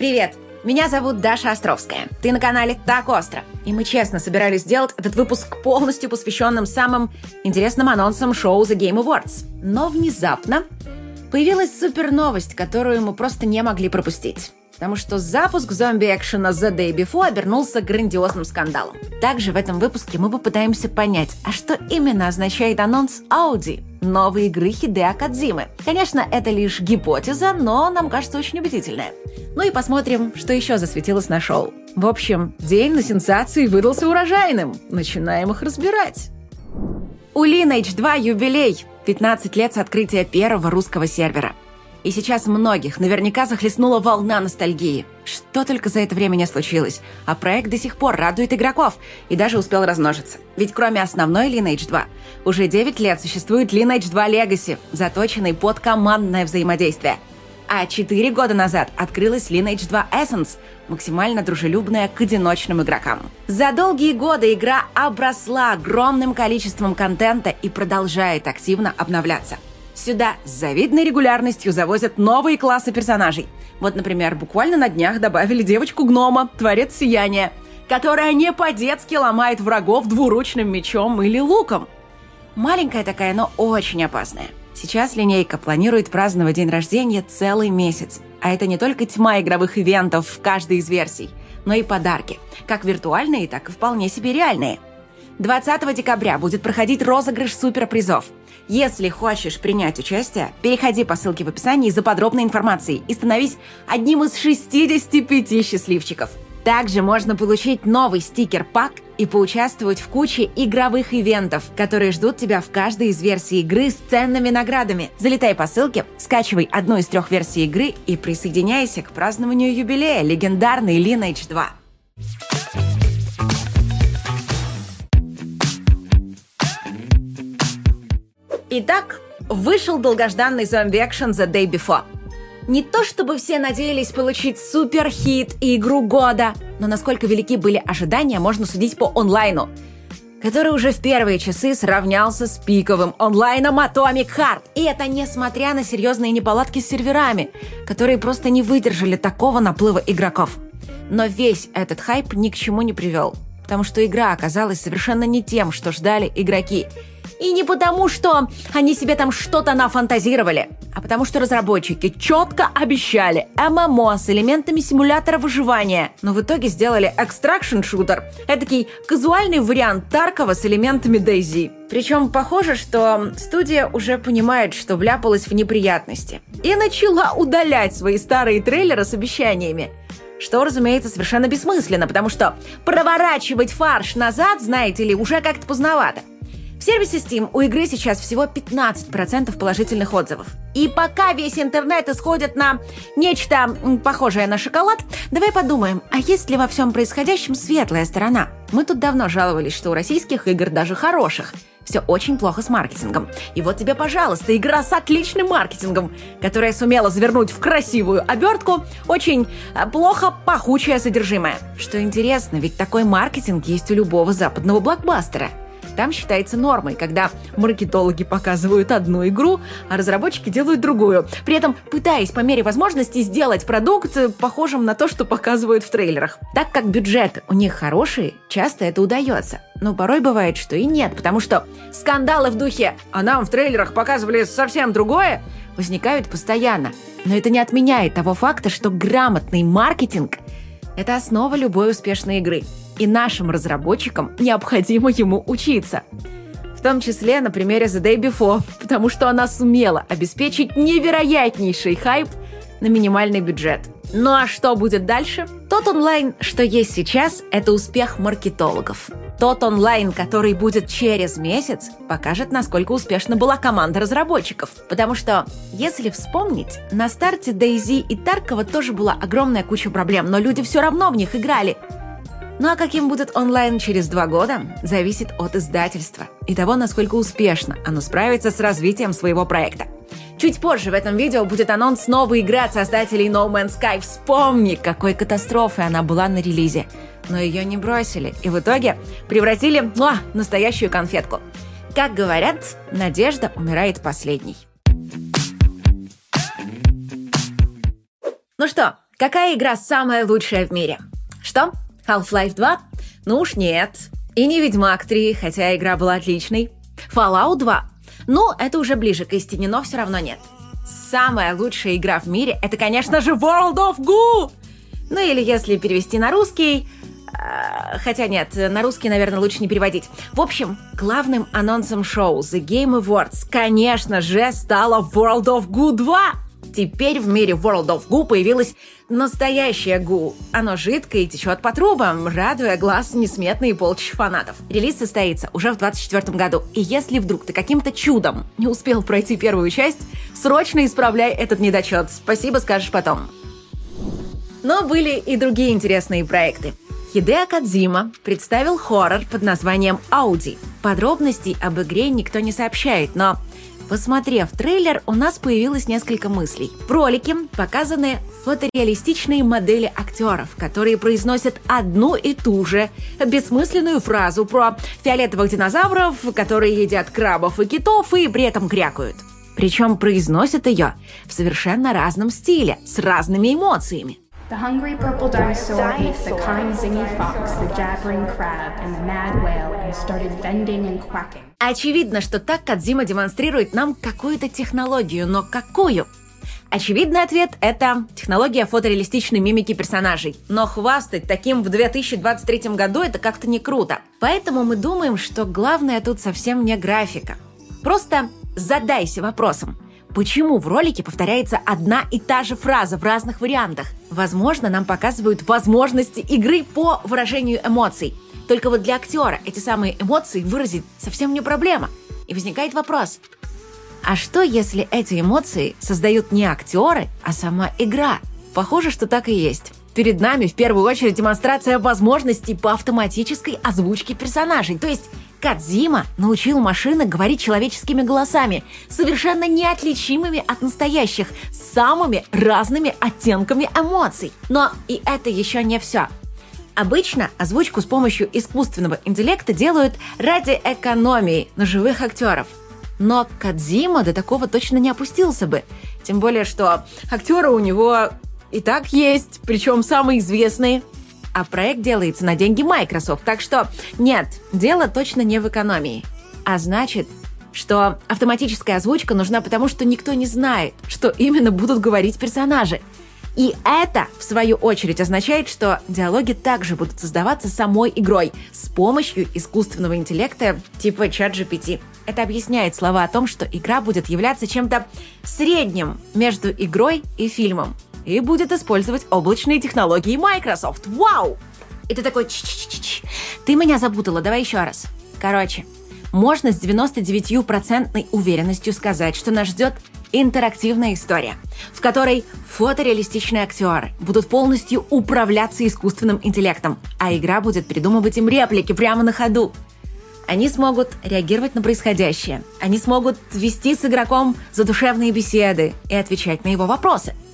Привет! Меня зовут Даша Островская. Ты на канале «Так остро». И мы честно собирались сделать этот выпуск полностью посвященным самым интересным анонсам шоу The Game Awards. Но внезапно появилась супер новость, которую мы просто не могли пропустить потому что запуск зомби-экшена The Day Before обернулся грандиозным скандалом. Также в этом выпуске мы попытаемся понять, а что именно означает анонс Audi новой игры Хидео Кадзимы. Конечно, это лишь гипотеза, но нам кажется очень убедительная. Ну и посмотрим, что еще засветилось на шоу. В общем, день на сенсации выдался урожайным. Начинаем их разбирать. У Lineage 2 юбилей. 15 лет с открытия первого русского сервера. И сейчас многих наверняка захлестнула волна ностальгии. Что только за это время не случилось. А проект до сих пор радует игроков и даже успел размножиться. Ведь кроме основной Lineage 2, уже 9 лет существует Lineage 2 Legacy, заточенный под командное взаимодействие. А 4 года назад открылась Lineage 2 Essence, максимально дружелюбная к одиночным игрокам. За долгие годы игра обросла огромным количеством контента и продолжает активно обновляться – Сюда с завидной регулярностью завозят новые классы персонажей. Вот, например, буквально на днях добавили девочку-гнома, творец сияния, которая не по-детски ломает врагов двуручным мечом или луком. Маленькая такая, но очень опасная. Сейчас линейка планирует праздновать день рождения целый месяц. А это не только тьма игровых ивентов в каждой из версий, но и подарки, как виртуальные, так и вполне себе реальные. 20 декабря будет проходить розыгрыш суперпризов – если хочешь принять участие, переходи по ссылке в описании за подробной информацией и становись одним из 65 счастливчиков. Также можно получить новый стикер-пак и поучаствовать в куче игровых ивентов, которые ждут тебя в каждой из версий игры с ценными наградами. Залетай по ссылке, скачивай одну из трех версий игры и присоединяйся к празднованию юбилея легендарной Lineage 2. Итак, вышел долгожданный зомби-экшен The Day Before. Не то чтобы все надеялись получить супер-хит и игру года, но насколько велики были ожидания, можно судить по онлайну, который уже в первые часы сравнялся с пиковым онлайном Atomic Heart. И это несмотря на серьезные неполадки с серверами, которые просто не выдержали такого наплыва игроков. Но весь этот хайп ни к чему не привел, потому что игра оказалась совершенно не тем, что ждали игроки – и не потому, что они себе там что-то нафантазировали, а потому что разработчики четко обещали ММО с элементами симулятора выживания, но в итоге сделали экстракшн шутер, эдакий казуальный вариант Таркова с элементами Дейзи. Причем похоже, что студия уже понимает, что вляпалась в неприятности. И начала удалять свои старые трейлеры с обещаниями. Что, разумеется, совершенно бессмысленно, потому что проворачивать фарш назад, знаете ли, уже как-то поздновато. В сервисе Steam у игры сейчас всего 15% положительных отзывов. И пока весь интернет исходит на нечто похожее на шоколад, давай подумаем, а есть ли во всем происходящем светлая сторона? Мы тут давно жаловались, что у российских игр, даже хороших, все очень плохо с маркетингом. И вот тебе, пожалуйста, игра с отличным маркетингом, которая сумела завернуть в красивую обертку очень э, плохо пахучее содержимое. Что интересно, ведь такой маркетинг есть у любого западного блокбастера – там считается нормой, когда маркетологи показывают одну игру, а разработчики делают другую, при этом пытаясь по мере возможности сделать продукт похожим на то, что показывают в трейлерах. Так как бюджеты у них хорошие, часто это удается. Но порой бывает, что и нет, потому что скандалы в духе «а нам в трейлерах показывали совсем другое» возникают постоянно. Но это не отменяет того факта, что грамотный маркетинг – это основа любой успешной игры и нашим разработчикам необходимо ему учиться. В том числе на примере The Day Before, потому что она сумела обеспечить невероятнейший хайп на минимальный бюджет. Ну а что будет дальше? Тот онлайн, что есть сейчас, это успех маркетологов. Тот онлайн, который будет через месяц, покажет, насколько успешна была команда разработчиков. Потому что, если вспомнить, на старте Дейзи и Таркова тоже была огромная куча проблем, но люди все равно в них играли. Ну а каким будет онлайн через два года, зависит от издательства и того, насколько успешно оно справится с развитием своего проекта. Чуть позже в этом видео будет анонс новой игры от создателей No Man's Sky. Вспомни, какой катастрофой она была на релизе. Но ее не бросили и в итоге превратили в настоящую конфетку. Как говорят, надежда умирает последней. Ну что, Какая игра самая лучшая в мире? Что? Half-Life 2? Ну уж нет. И не Ведьмак 3, хотя игра была отличной. Fallout 2? Ну, это уже ближе к истине, но все равно нет. Самая лучшая игра в мире — это, конечно же, World of Goo! Ну или если перевести на русский... Э, хотя нет, на русский, наверное, лучше не переводить. В общем, главным анонсом шоу The Game Awards, конечно же, стала World of Goo 2! Теперь в мире World of Goo появилась настоящая Гу. Оно жидкое и течет по трубам, радуя глаз несметные полчища фанатов. Релиз состоится уже в 2024 году. И если вдруг ты каким-то чудом не успел пройти первую часть, срочно исправляй этот недочет. Спасибо скажешь потом. Но были и другие интересные проекты. Хидео Кадзима представил хоррор под названием «Ауди». Подробностей об игре никто не сообщает, но Посмотрев трейлер, у нас появилось несколько мыслей. В ролике показаны фотореалистичные модели актеров, которые произносят одну и ту же бессмысленную фразу про фиолетовых динозавров, которые едят крабов и китов и при этом крякают. Причем произносят ее в совершенно разном стиле, с разными эмоциями. The hungry purple dinosaur ate the kind zingy fox, the jabbering crab, and the mad whale and started bending and quacking. Очевидно, что так Кадзима демонстрирует нам какую-то технологию, но какую? Очевидный ответ – это технология фотореалистичной мимики персонажей. Но хвастать таким в 2023 году – это как-то не круто. Поэтому мы думаем, что главное тут совсем не графика. Просто задайся вопросом – Почему в ролике повторяется одна и та же фраза в разных вариантах? Возможно, нам показывают возможности игры по выражению эмоций. Только вот для актера эти самые эмоции выразить совсем не проблема. И возникает вопрос, а что если эти эмоции создают не актеры, а сама игра? Похоже, что так и есть. Перед нами в первую очередь демонстрация возможностей по автоматической озвучке персонажей. То есть Кадзима научил машины говорить человеческими голосами, совершенно неотличимыми от настоящих, с самыми разными оттенками эмоций. Но и это еще не все. Обычно озвучку с помощью искусственного интеллекта делают ради экономии на живых актеров. Но Кадзима до такого точно не опустился бы. Тем более, что актеры у него и так есть, причем самые известные – а проект делается на деньги Microsoft. Так что нет, дело точно не в экономии. А значит, что автоматическая озвучка нужна потому, что никто не знает, что именно будут говорить персонажи. И это, в свою очередь, означает, что диалоги также будут создаваться самой игрой с помощью искусственного интеллекта типа ChatGPT. Это объясняет слова о том, что игра будет являться чем-то средним между игрой и фильмом и будет использовать облачные технологии Microsoft. Вау! И ты такой, Ч -ч -ч -ч. ты меня запутала, давай еще раз. Короче, можно с 99% уверенностью сказать, что нас ждет интерактивная история, в которой фотореалистичные актеры будут полностью управляться искусственным интеллектом, а игра будет придумывать им реплики прямо на ходу. Они смогут реагировать на происходящее, они смогут вести с игроком задушевные беседы и отвечать на его вопросы –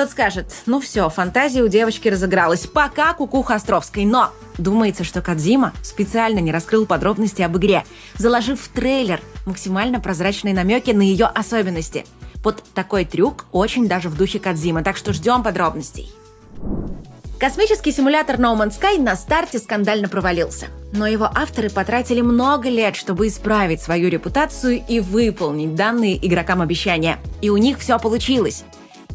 тот скажет, ну все, фантазия у девочки разыгралась, пока кукуха Островской, но думается, что Кадзима специально не раскрыл подробности об игре, заложив в трейлер максимально прозрачные намеки на ее особенности. Вот такой трюк очень даже в духе Кадзима, так что ждем подробностей. Космический симулятор No Man's Sky на старте скандально провалился. Но его авторы потратили много лет, чтобы исправить свою репутацию и выполнить данные игрокам обещания. И у них все получилось.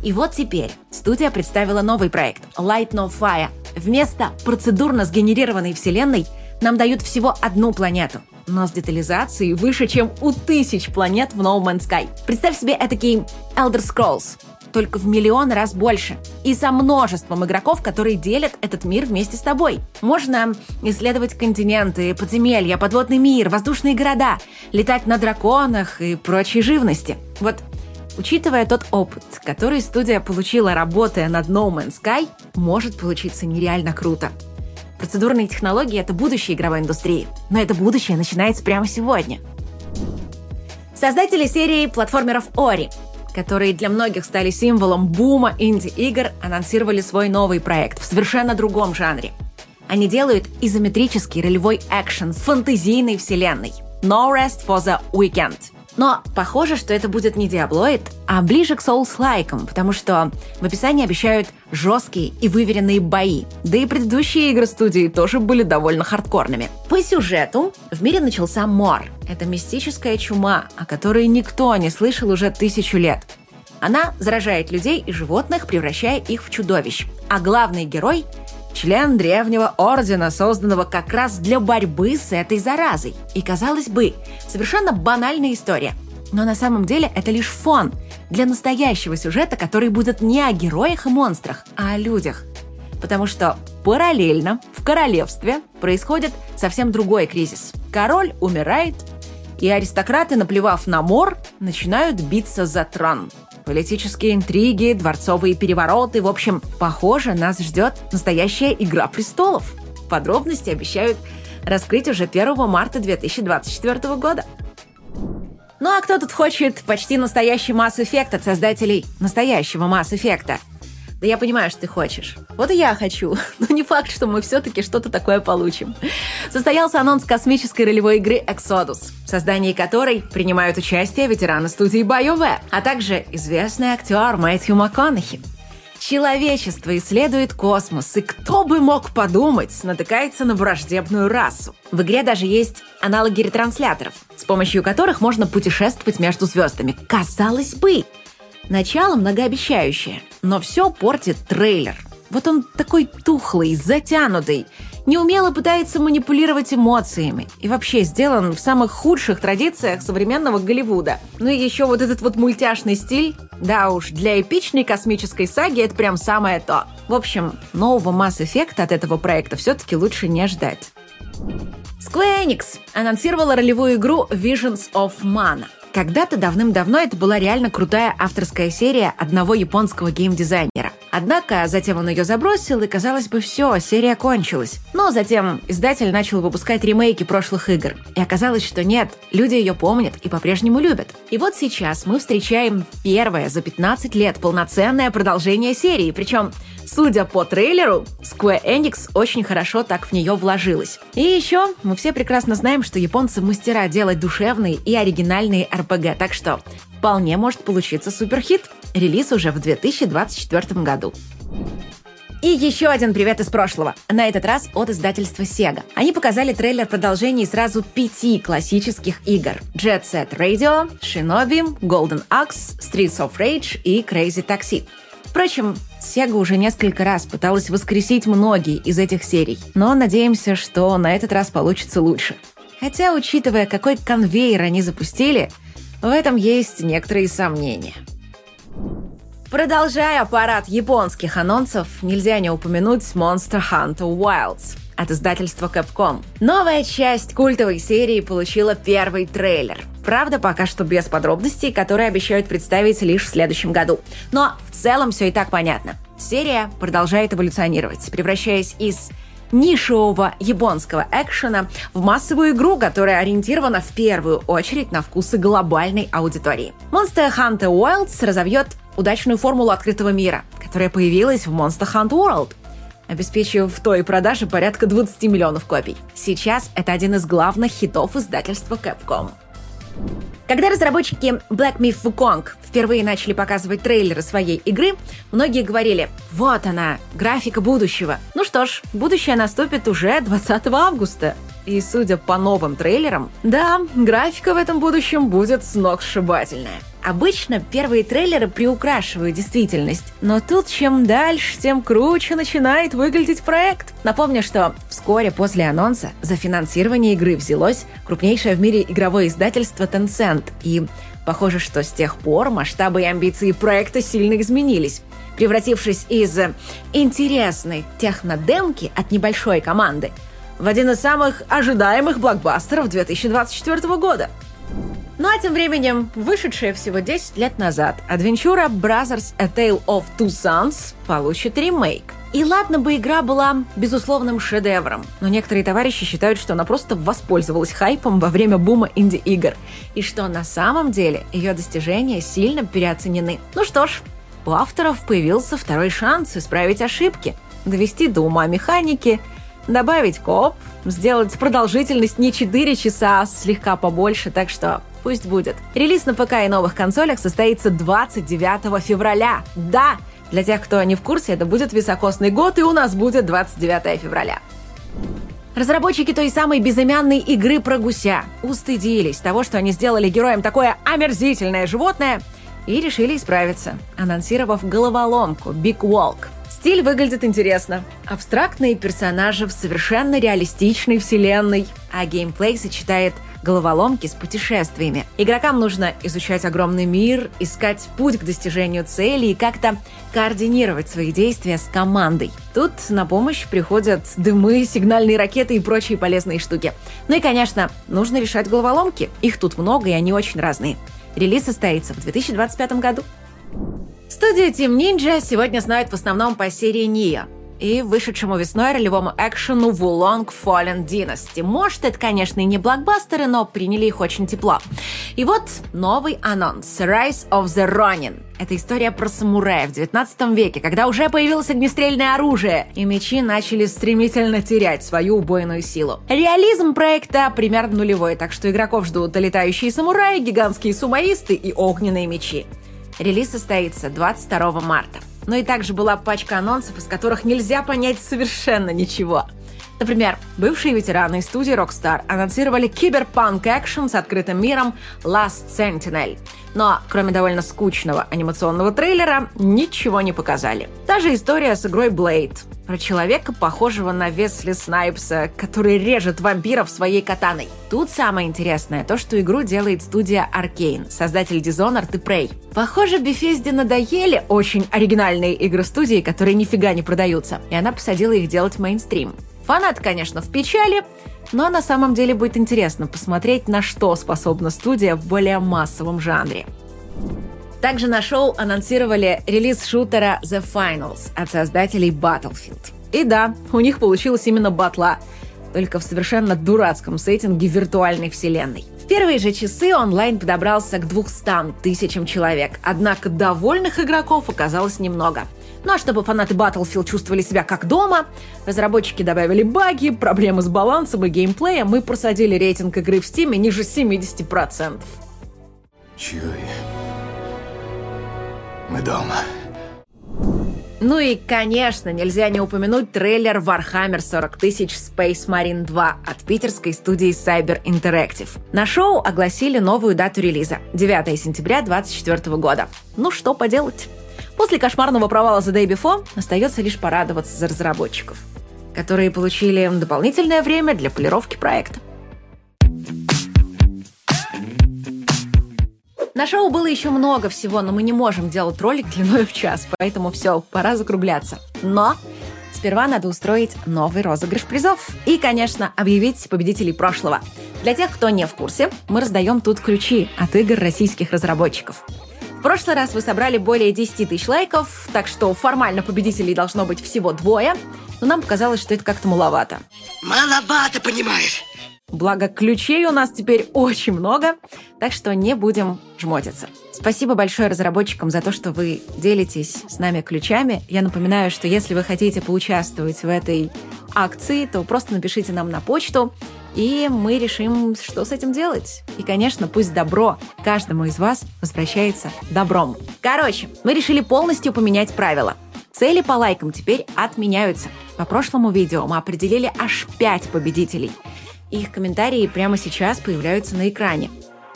И вот теперь студия представила новый проект Light No Fire. Вместо процедурно сгенерированной вселенной нам дают всего одну планету, но с детализацией выше, чем у тысяч планет в No Man's Sky. Представь себе этакий Elder Scrolls, только в миллион раз больше. И со множеством игроков, которые делят этот мир вместе с тобой. Можно исследовать континенты, подземелья, подводный мир, воздушные города, летать на драконах и прочей живности. Вот Учитывая тот опыт, который студия получила, работая над No Man's Sky, может получиться нереально круто. Процедурные технологии — это будущее игровой индустрии, но это будущее начинается прямо сегодня. Создатели серии платформеров Ori, которые для многих стали символом бума инди-игр, анонсировали свой новый проект в совершенно другом жанре. Они делают изометрический ролевой экшен в фантазийной вселенной. No Rest for the Weekend — Но похоже, что это будет не Диаблоид, а ближе к Souls-лайкам, потому что в описании обещают жесткие и выверенные бои. Да и предыдущие игры студии тоже были довольно хардкорными. По сюжету в мире начался мор. Это мистическая чума, о которой никто не слышал уже тысячу лет. Она заражает людей и животных, превращая их в чудовищ. А главный герой – член древнего ордена, созданного как раз для борьбы с этой заразой. И, казалось бы, совершенно банальная история. Но на самом деле это лишь фон для настоящего сюжета, который будет не о героях и монстрах, а о людях. Потому что параллельно в королевстве происходит совсем другой кризис. Король умирает, и аристократы, наплевав на мор, начинают биться за трон – Политические интриги, дворцовые перевороты. В общем, похоже, нас ждет настоящая «Игра престолов». Подробности обещают раскрыть уже 1 марта 2024 года. Ну а кто тут хочет почти настоящий Mass Effect от создателей настоящего Mass Effect? Да я понимаю, что ты хочешь. Вот и я хочу. Но не факт, что мы все-таки что-то такое получим. Состоялся анонс космической ролевой игры Exodus, в создании которой принимают участие ветераны студии BioWare, а также известный актер Мэтью МакКонахи. Человечество исследует космос, и кто бы мог подумать, натыкается на враждебную расу. В игре даже есть аналоги ретрансляторов, с помощью которых можно путешествовать между звездами. Казалось бы, Начало многообещающее, но все портит трейлер. Вот он такой тухлый, затянутый, неумело пытается манипулировать эмоциями и вообще сделан в самых худших традициях современного Голливуда. Ну и еще вот этот вот мультяшный стиль. Да уж, для эпичной космической саги это прям самое то. В общем, нового Effect от этого проекта все-таки лучше не ждать. Square Enix анонсировала ролевую игру Visions of Mana. Когда-то давным-давно это была реально крутая авторская серия одного японского геймдизайнера. Однако затем он ее забросил, и казалось бы, все, серия кончилась. Но затем издатель начал выпускать ремейки прошлых игр. И оказалось, что нет, люди ее помнят и по-прежнему любят. И вот сейчас мы встречаем первое за 15 лет полноценное продолжение серии, причем Судя по трейлеру, Square Enix очень хорошо так в нее вложилась. И еще мы все прекрасно знаем, что японцы мастера делать душевные и оригинальные RPG, так что вполне может получиться суперхит. Релиз уже в 2024 году. И еще один привет из прошлого. На этот раз от издательства Sega. Они показали трейлер продолжений сразу пяти классических игр. Jet Set Radio, Shinobi, Golden Axe, Streets of Rage и Crazy Taxi. Впрочем, Sega уже несколько раз пыталась воскресить многие из этих серий, но надеемся, что на этот раз получится лучше. Хотя, учитывая, какой конвейер они запустили, в этом есть некоторые сомнения. Продолжая парад японских анонсов, нельзя не упомянуть Monster Hunter Wilds от издательства Capcom. Новая часть культовой серии получила первый трейлер. Правда, пока что без подробностей, которые обещают представить лишь в следующем году. Но в целом все и так понятно. Серия продолжает эволюционировать, превращаясь из нишевого японского экшена в массовую игру, которая ориентирована в первую очередь на вкусы глобальной аудитории. Monster Hunter Wilds разовьет удачную формулу открытого мира, которая появилась в Monster Hunter World, обеспечив той продаже порядка 20 миллионов копий. Сейчас это один из главных хитов издательства Capcom. Когда разработчики Black Myth Wukong впервые начали показывать трейлеры своей игры, многие говорили «Вот она, графика будущего». Ну что ж, будущее наступит уже 20 августа. И судя по новым трейлерам, да, графика в этом будущем будет сногсшибательная. Обычно первые трейлеры приукрашивают действительность, но тут чем дальше, тем круче начинает выглядеть проект. Напомню, что вскоре после анонса за финансирование игры взялось крупнейшее в мире игровое издательство Tencent, и похоже, что с тех пор масштабы и амбиции проекта сильно изменились. Превратившись из интересной технодемки от небольшой команды в один из самых ожидаемых блокбастеров 2024 года – ну а тем временем, вышедшая всего 10 лет назад, Adventure Brothers A Tale of Two Sons получит ремейк. И ладно бы игра была безусловным шедевром, но некоторые товарищи считают, что она просто воспользовалась хайпом во время бума инди-игр, и что на самом деле ее достижения сильно переоценены. Ну что ж, у авторов появился второй шанс исправить ошибки, довести до ума механики, добавить коп, сделать продолжительность не 4 часа, а слегка побольше, так что Пусть будет. Релиз на ПК и новых консолях состоится 29 февраля. Да, для тех, кто не в курсе, это будет високосный год, и у нас будет 29 февраля. Разработчики той самой безымянной игры про гуся устыдились того, что они сделали героем такое омерзительное животное, и решили исправиться, анонсировав головоломку Big Walk. Стиль выглядит интересно. Абстрактные персонажи в совершенно реалистичной вселенной, а геймплей сочетает головоломки с путешествиями. Игрокам нужно изучать огромный мир, искать путь к достижению цели и как-то координировать свои действия с командой. Тут на помощь приходят дымы, сигнальные ракеты и прочие полезные штуки. Ну и, конечно, нужно решать головоломки. Их тут много, и они очень разные. Релиз состоится в 2025 году. Студию Team Ninja сегодня знают в основном по серии Ния и вышедшему весной ролевому экшену Wulong Fallen Dynasty. Может, это, конечно, и не блокбастеры, но приняли их очень тепло. И вот новый анонс Rise of the Ronin. Это история про самурая в 19 веке, когда уже появилось огнестрельное оружие, и мечи начали стремительно терять свою убойную силу. Реализм проекта примерно нулевой, так что игроков ждут летающие самураи, гигантские сумоисты и огненные мечи. Релиз состоится 22 марта но и также была пачка анонсов, из которых нельзя понять совершенно ничего. Например, бывшие ветераны студии Rockstar анонсировали киберпанк экшен с открытым миром Last Sentinel. Но, кроме довольно скучного анимационного трейлера, ничего не показали. Та же история с игрой Blade. Про человека, похожего на Весли Снайпса, который режет вампиров своей катаной. Тут самое интересное то, что игру делает студия Arkane, создатель Dishonored и Prey. Похоже, Bethesda надоели очень оригинальные игры студии, которые нифига не продаются, и она посадила их делать мейнстрим. Фанат, конечно, в печали, но на самом деле будет интересно посмотреть, на что способна студия в более массовом жанре. Также на шоу анонсировали релиз шутера The Finals от создателей Battlefield. И да, у них получилось именно батла, только в совершенно дурацком сеттинге виртуальной вселенной. В первые же часы онлайн подобрался к 200 тысячам человек, однако довольных игроков оказалось немного – ну а чтобы фанаты Battlefield чувствовали себя как дома, разработчики добавили баги, проблемы с балансом и геймплеем и просадили рейтинг игры в Steam ниже 70%. Чуй. Мы дома. Ну и, конечно, нельзя не упомянуть трейлер Warhammer 40 тысяч Space Marine 2 от питерской студии Cyber Interactive. На шоу огласили новую дату релиза – 9 сентября 2024 года. Ну что поделать? После кошмарного провала The Day Before остается лишь порадоваться за разработчиков, которые получили дополнительное время для полировки проекта. На шоу было еще много всего, но мы не можем делать ролик длиной в час, поэтому все, пора закругляться. Но сперва надо устроить новый розыгрыш призов и, конечно, объявить победителей прошлого. Для тех, кто не в курсе, мы раздаем тут ключи от игр российских разработчиков прошлый раз вы собрали более 10 тысяч лайков, так что формально победителей должно быть всего двое, но нам показалось, что это как-то маловато. Маловато, понимаешь? Благо, ключей у нас теперь очень много, так что не будем жмотиться. Спасибо большое разработчикам за то, что вы делитесь с нами ключами. Я напоминаю, что если вы хотите поучаствовать в этой акции, то просто напишите нам на почту, и мы решим, что с этим делать. И, конечно, пусть добро каждому из вас возвращается добром. Короче, мы решили полностью поменять правила. Цели по лайкам теперь отменяются. По прошлому видео мы определили аж 5 победителей. Их комментарии прямо сейчас появляются на экране.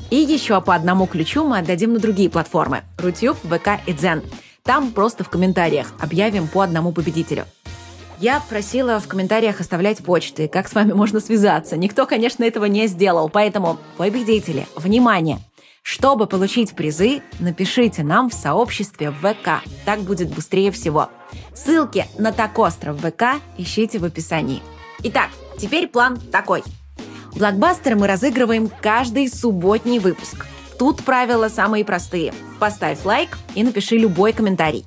И еще по одному ключу мы отдадим на другие платформы – Рутюб, ВК и Дзен. Там просто в комментариях объявим по одному победителю. Я просила в комментариях оставлять почты, как с вами можно связаться. Никто, конечно, этого не сделал, поэтому, победители, внимание! Чтобы получить призы, напишите нам в сообществе ВК. Так будет быстрее всего. Ссылки на так остров ВК ищите в описании. Итак, теперь план такой. Блокбастеры мы разыгрываем каждый субботний выпуск. Тут правила самые простые. Поставь лайк и напиши любой комментарий.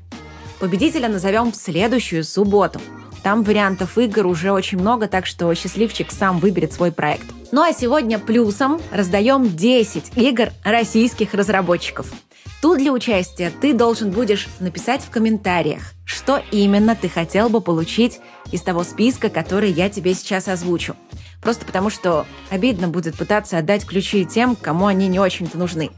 Победителя назовем в следующую субботу. Там вариантов игр уже очень много, так что счастливчик сам выберет свой проект. Ну а сегодня плюсом раздаем 10 игр российских разработчиков. Тут для участия ты должен будешь написать в комментариях, что именно ты хотел бы получить из того списка, который я тебе сейчас озвучу. Просто потому, что обидно будет пытаться отдать ключи тем, кому они не очень-то нужны.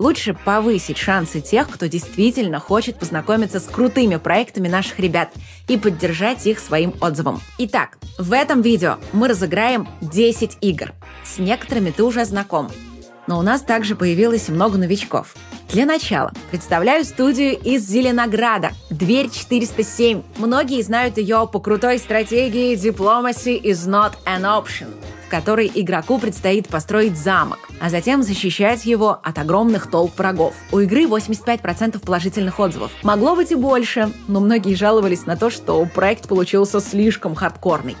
Лучше повысить шансы тех, кто действительно хочет познакомиться с крутыми проектами наших ребят и поддержать их своим отзывом. Итак, в этом видео мы разыграем 10 игр. С некоторыми ты уже знаком. Но у нас также появилось много новичков. Для начала представляю студию из Зеленограда. Дверь 407. Многие знают ее по крутой стратегии Diplomacy is not an option в которой игроку предстоит построить замок, а затем защищать его от огромных толп врагов. У игры 85% положительных отзывов. Могло быть и больше, но многие жаловались на то, что проект получился слишком хардкорный.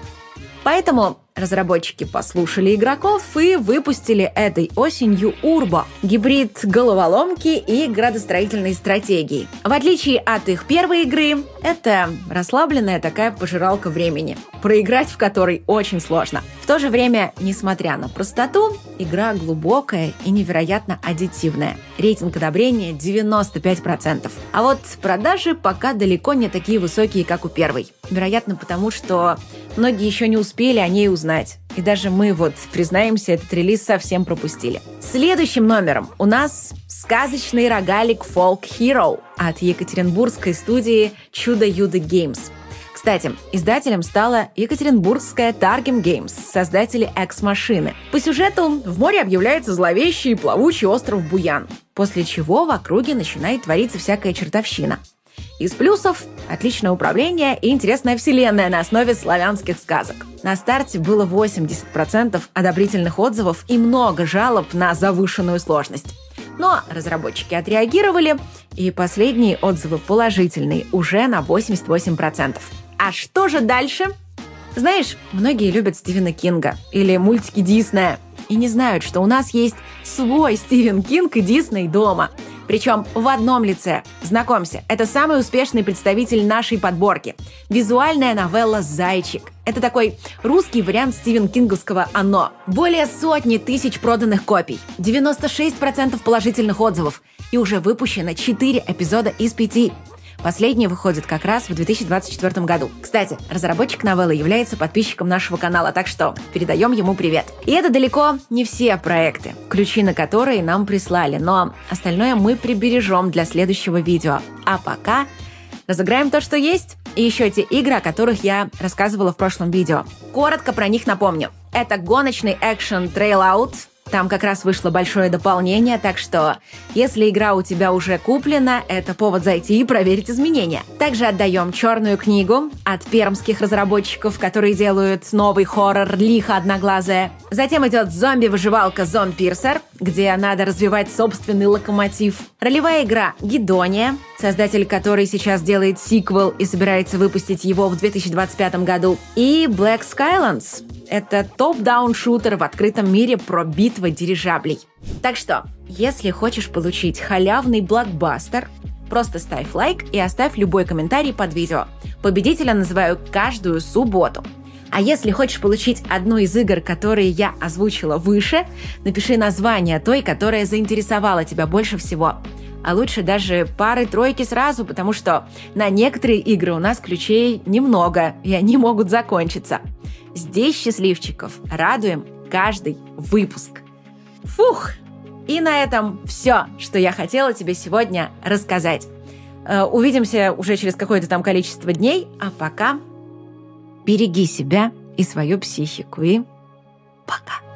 Поэтому Разработчики послушали игроков и выпустили этой осенью Урбо – гибрид головоломки и градостроительной стратегии. В отличие от их первой игры, это расслабленная такая пожиралка времени, проиграть в которой очень сложно. В то же время, несмотря на простоту, игра глубокая и невероятно аддитивная. Рейтинг одобрения 95%. А вот продажи пока далеко не такие высокие, как у первой. Вероятно, потому что многие еще не успели о ней узнать знать. И даже мы, вот, признаемся, этот релиз совсем пропустили. Следующим номером у нас сказочный рогалик Folk Hero от екатеринбургской студии Чудо-Юдо Games. Кстати, издателем стала екатеринбургская Targem Games, создатели X-машины. По сюжету в море объявляется зловещий плавучий остров Буян, после чего в округе начинает твориться всякая чертовщина. Из плюсов – отличное управление и интересная вселенная на основе славянских сказок. На старте было 80% одобрительных отзывов и много жалоб на завышенную сложность. Но разработчики отреагировали, и последние отзывы положительные, уже на 88%. А что же дальше? Знаешь, многие любят Стивена Кинга или мультики Диснея и не знают, что у нас есть свой Стивен Кинг и Дисней дома – причем в одном лице. Знакомься, это самый успешный представитель нашей подборки. Визуальная новелла «Зайчик». Это такой русский вариант Стивен Кинговского «Оно». Более сотни тысяч проданных копий, 96% положительных отзывов и уже выпущено 4 эпизода из 5. Последний выходит как раз в 2024 году. Кстати, разработчик новеллы является подписчиком нашего канала, так что передаем ему привет. И это далеко не все проекты, ключи на которые нам прислали, но остальное мы прибережем для следующего видео. А пока разыграем то, что есть, и еще те игры, о которых я рассказывала в прошлом видео. Коротко про них напомню. Это гоночный экшен Trail Out, там как раз вышло большое дополнение, так что если игра у тебя уже куплена, это повод зайти и проверить изменения. Также отдаем черную книгу от пермских разработчиков, которые делают новый хоррор «Лихо одноглазая». Затем идет зомби-выживалка «Зон Пирсер», где надо развивать собственный локомотив. Ролевая игра «Гидония», создатель которой сейчас делает сиквел и собирается выпустить его в 2025 году. И Black Skylands, это топ-даун-шутер в открытом мире про битвы дирижаблей. Так что, если хочешь получить халявный блокбастер, просто ставь лайк и оставь любой комментарий под видео. Победителя называю каждую субботу. А если хочешь получить одну из игр, которые я озвучила выше, напиши название той, которая заинтересовала тебя больше всего. А лучше даже пары-тройки сразу, потому что на некоторые игры у нас ключей немного, и они могут закончиться. Здесь счастливчиков радуем каждый выпуск. Фух! И на этом все, что я хотела тебе сегодня рассказать. Э, увидимся уже через какое-то там количество дней, а пока береги себя и свою психику. И пока!